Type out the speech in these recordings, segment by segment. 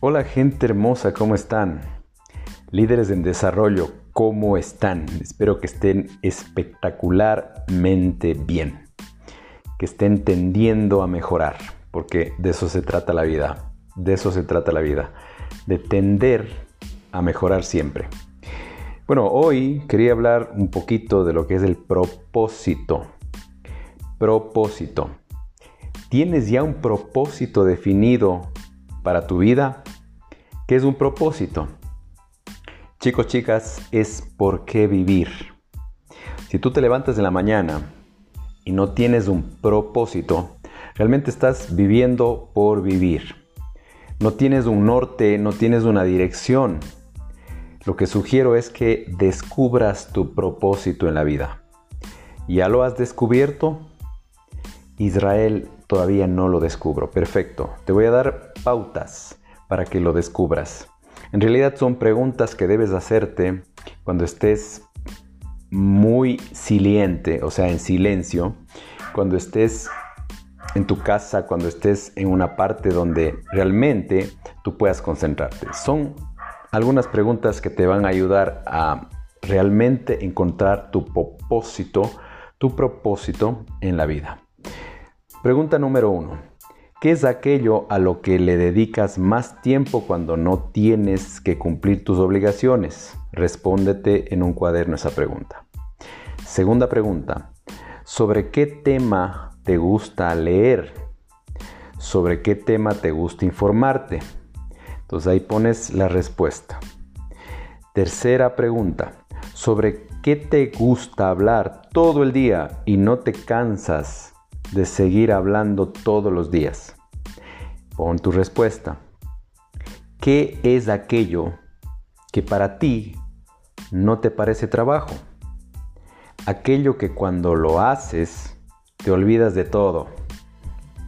Hola gente hermosa, ¿cómo están? Líderes en desarrollo, ¿cómo están? Espero que estén espectacularmente bien, que estén tendiendo a mejorar, porque de eso se trata la vida, de eso se trata la vida, de tender a mejorar siempre. Bueno, hoy quería hablar un poquito de lo que es el propósito. Propósito. ¿Tienes ya un propósito definido para tu vida? ¿Qué es un propósito? Chicos, chicas, es por qué vivir. Si tú te levantas en la mañana y no tienes un propósito, realmente estás viviendo por vivir. No tienes un norte, no tienes una dirección. Lo que sugiero es que descubras tu propósito en la vida. ¿Ya lo has descubierto? Israel todavía no lo descubro. Perfecto. Te voy a dar pautas para que lo descubras. En realidad son preguntas que debes hacerte cuando estés muy siliente, o sea, en silencio, cuando estés en tu casa, cuando estés en una parte donde realmente tú puedas concentrarte. Son algunas preguntas que te van a ayudar a realmente encontrar tu propósito, tu propósito en la vida. Pregunta número uno. ¿Qué es aquello a lo que le dedicas más tiempo cuando no tienes que cumplir tus obligaciones? Respóndete en un cuaderno esa pregunta. Segunda pregunta. ¿Sobre qué tema te gusta leer? ¿Sobre qué tema te gusta informarte? Entonces ahí pones la respuesta. Tercera pregunta. ¿Sobre qué te gusta hablar todo el día y no te cansas de seguir hablando todos los días? Pon tu respuesta. ¿Qué es aquello que para ti no te parece trabajo? Aquello que cuando lo haces te olvidas de todo.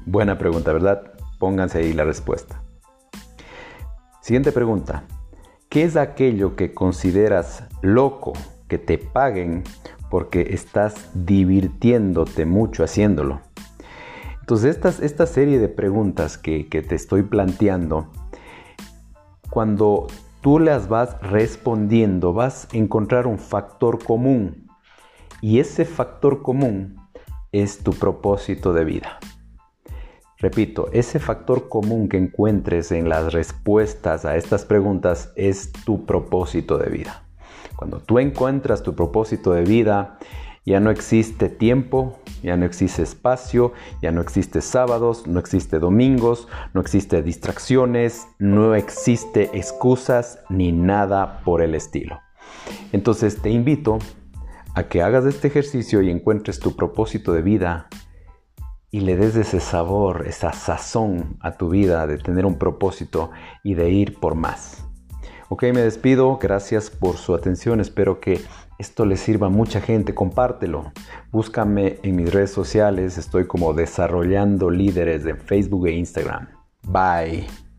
Buena pregunta, ¿verdad? Pónganse ahí la respuesta. Siguiente pregunta. ¿Qué es aquello que consideras loco que te paguen porque estás divirtiéndote mucho haciéndolo? Entonces, esta serie de preguntas que, que te estoy planteando, cuando tú las vas respondiendo, vas a encontrar un factor común. Y ese factor común es tu propósito de vida. Repito, ese factor común que encuentres en las respuestas a estas preguntas es tu propósito de vida. Cuando tú encuentras tu propósito de vida, ya no existe tiempo, ya no existe espacio, ya no existe sábados, no existe domingos, no existe distracciones, no existe excusas ni nada por el estilo. Entonces te invito a que hagas este ejercicio y encuentres tu propósito de vida y le des ese sabor, esa sazón a tu vida de tener un propósito y de ir por más. Ok, me despido, gracias por su atención, espero que esto le sirva a mucha gente, compártelo. Búscame en mis redes sociales, estoy como desarrollando líderes de Facebook e Instagram. Bye.